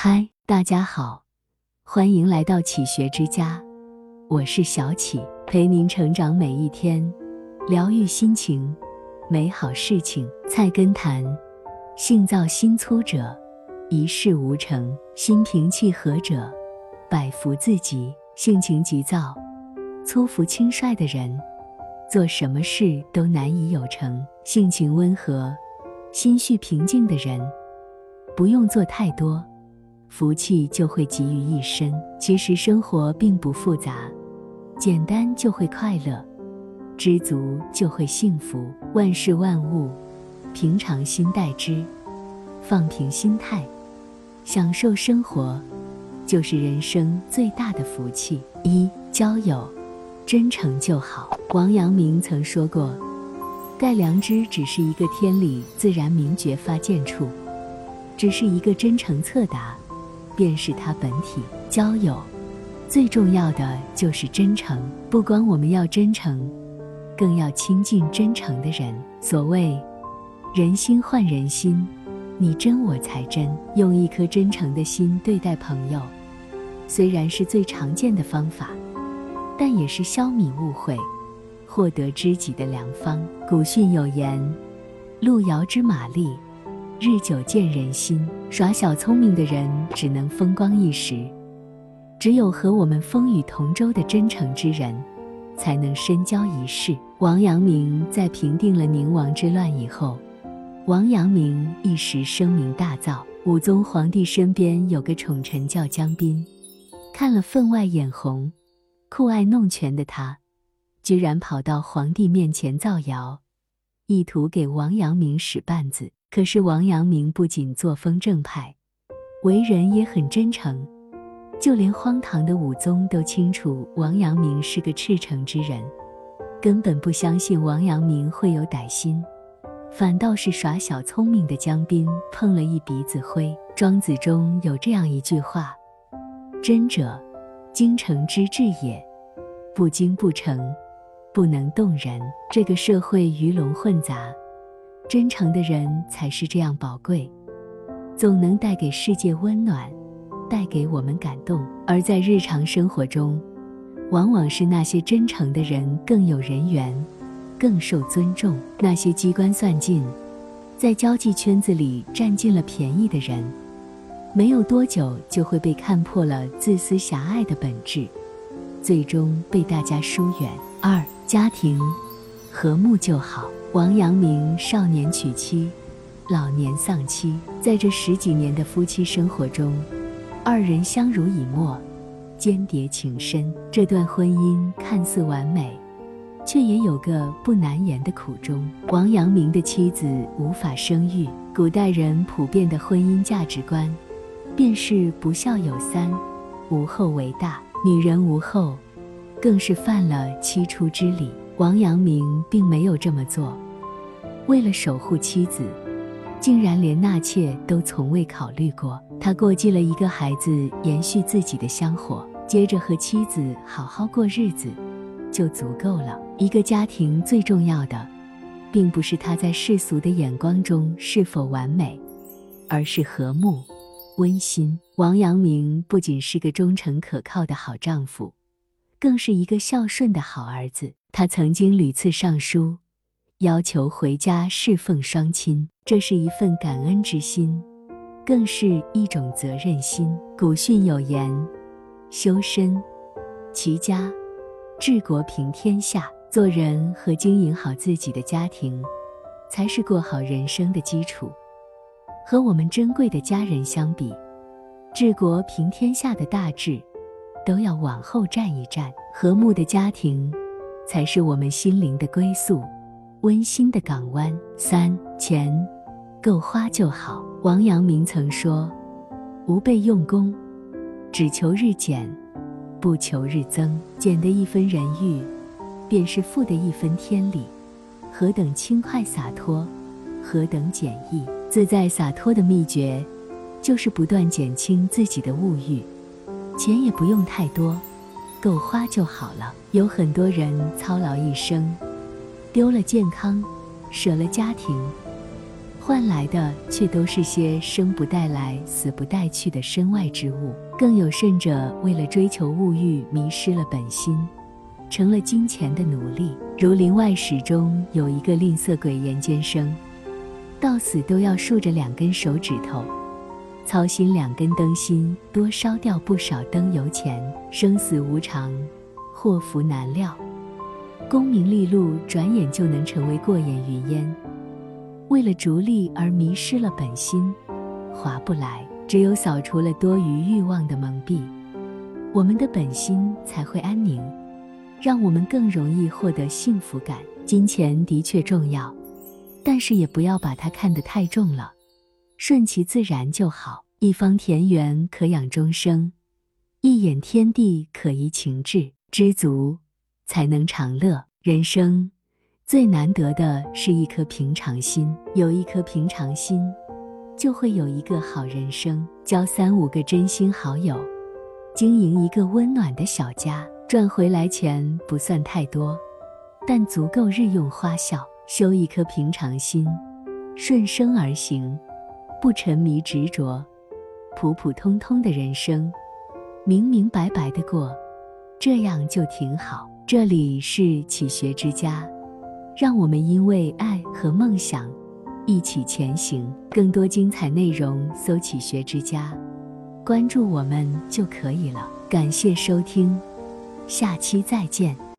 嗨，大家好，欢迎来到启学之家，我是小启，陪您成长每一天，疗愈心情，美好事情。菜根谭：性躁心粗者，一事无成；心平气和者，百福自集。性情急躁、粗浮轻率的人，做什么事都难以有成；性情温和、心绪平静的人，不用做太多，福气就会集于一身。其实生活并不复杂，简单就会快乐，知足就会幸福。万事万物，平常心待之，放平心态，享受生活。就是人生最大的福气。一交友，真诚就好。王阳明曾说过：“盖良知只是一个天理自然明觉发见处，只是一个真诚测达，便是他本体。”交友最重要的就是真诚，不光我们要真诚，更要亲近真诚的人。所谓人心换人心，你真我才真。用一颗真诚的心对待朋友。虽然是最常见的方法，但也是消弭误会、获得知己的良方。古训有言：“路遥知马力，日久见人心。”耍小聪明的人只能风光一时，只有和我们风雨同舟的真诚之人，才能深交一世。王阳明在平定了宁王之乱以后，王阳明一时声名大噪。武宗皇帝身边有个宠臣叫江彬。看了分外眼红、酷爱弄权的他，居然跑到皇帝面前造谣，意图给王阳明使绊子。可是王阳明不仅作风正派，为人也很真诚，就连荒唐的武宗都清楚王阳明是个赤诚之人，根本不相信王阳明会有歹心，反倒是耍小聪明的江彬碰了一鼻子灰。庄子中有这样一句话。真者，精诚之至也。不精不诚，不能动人。这个社会鱼龙混杂，真诚的人才是这样宝贵，总能带给世界温暖，带给我们感动。而在日常生活中，往往是那些真诚的人更有人缘，更受尊重。那些机关算尽，在交际圈子里占尽了便宜的人。没有多久就会被看破了自私狭隘的本质，最终被大家疏远。二家庭和睦就好。王阳明少年娶妻，老年丧妻，在这十几年的夫妻生活中，二人相濡以沫，间谍情深。这段婚姻看似完美，却也有个不难言的苦衷。王阳明的妻子无法生育，古代人普遍的婚姻价值观。便是不孝有三，无后为大。女人无后，更是犯了七出之礼。王阳明并没有这么做，为了守护妻子，竟然连纳妾都从未考虑过。他过继了一个孩子，延续自己的香火，接着和妻子好好过日子，就足够了。一个家庭最重要的，并不是他在世俗的眼光中是否完美，而是和睦。温馨。王阳明不仅是个忠诚可靠的好丈夫，更是一个孝顺的好儿子。他曾经屡次上书，要求回家侍奉双亲，这是一份感恩之心，更是一种责任心。古训有言：“修身、齐家、治国平天下。”做人和经营好自己的家庭，才是过好人生的基础。和我们珍贵的家人相比，治国平天下的大志，都要往后站一站。和睦的家庭，才是我们心灵的归宿，温馨的港湾。三钱够花就好。王阳明曾说：“吾辈用功，只求日减，不求日增。减的一分人欲，便是负的一分天理。何等轻快洒脱，何等简易。”自在洒脱的秘诀，就是不断减轻自己的物欲，钱也不用太多，够花就好了。有很多人操劳一生，丢了健康，舍了家庭，换来的却都是些生不带来、死不带去的身外之物。更有甚者，为了追求物欲，迷失了本心，成了金钱的奴隶。如《林外史》中有一个吝啬鬼严监生，到死都要竖着两根手指头，操心两根灯芯，多烧掉不少灯油钱。生死无常，祸福难料，功名利禄转眼就能成为过眼云烟。为了逐利而迷失了本心，划不来。只有扫除了多余欲望的蒙蔽，我们的本心才会安宁，让我们更容易获得幸福感。金钱的确重要，但是也不要把它看得太重了，顺其自然就好。一方田园可养终生，一眼天地可怡情志。知足才能长乐。人生最难得的是一颗平常心，有一颗平常心。就会有一个好人生，交三五个真心好友，经营一个温暖的小家，赚回来钱不算太多，但足够日用花销。修一颗平常心，顺生而行，不沉迷执着，普普通通的人生，明明白白的过，这样就挺好。这里是启学之家，让我们因为爱和梦想。一起前行，更多精彩内容搜“启学之家”，关注我们就可以了。感谢收听，下期再见。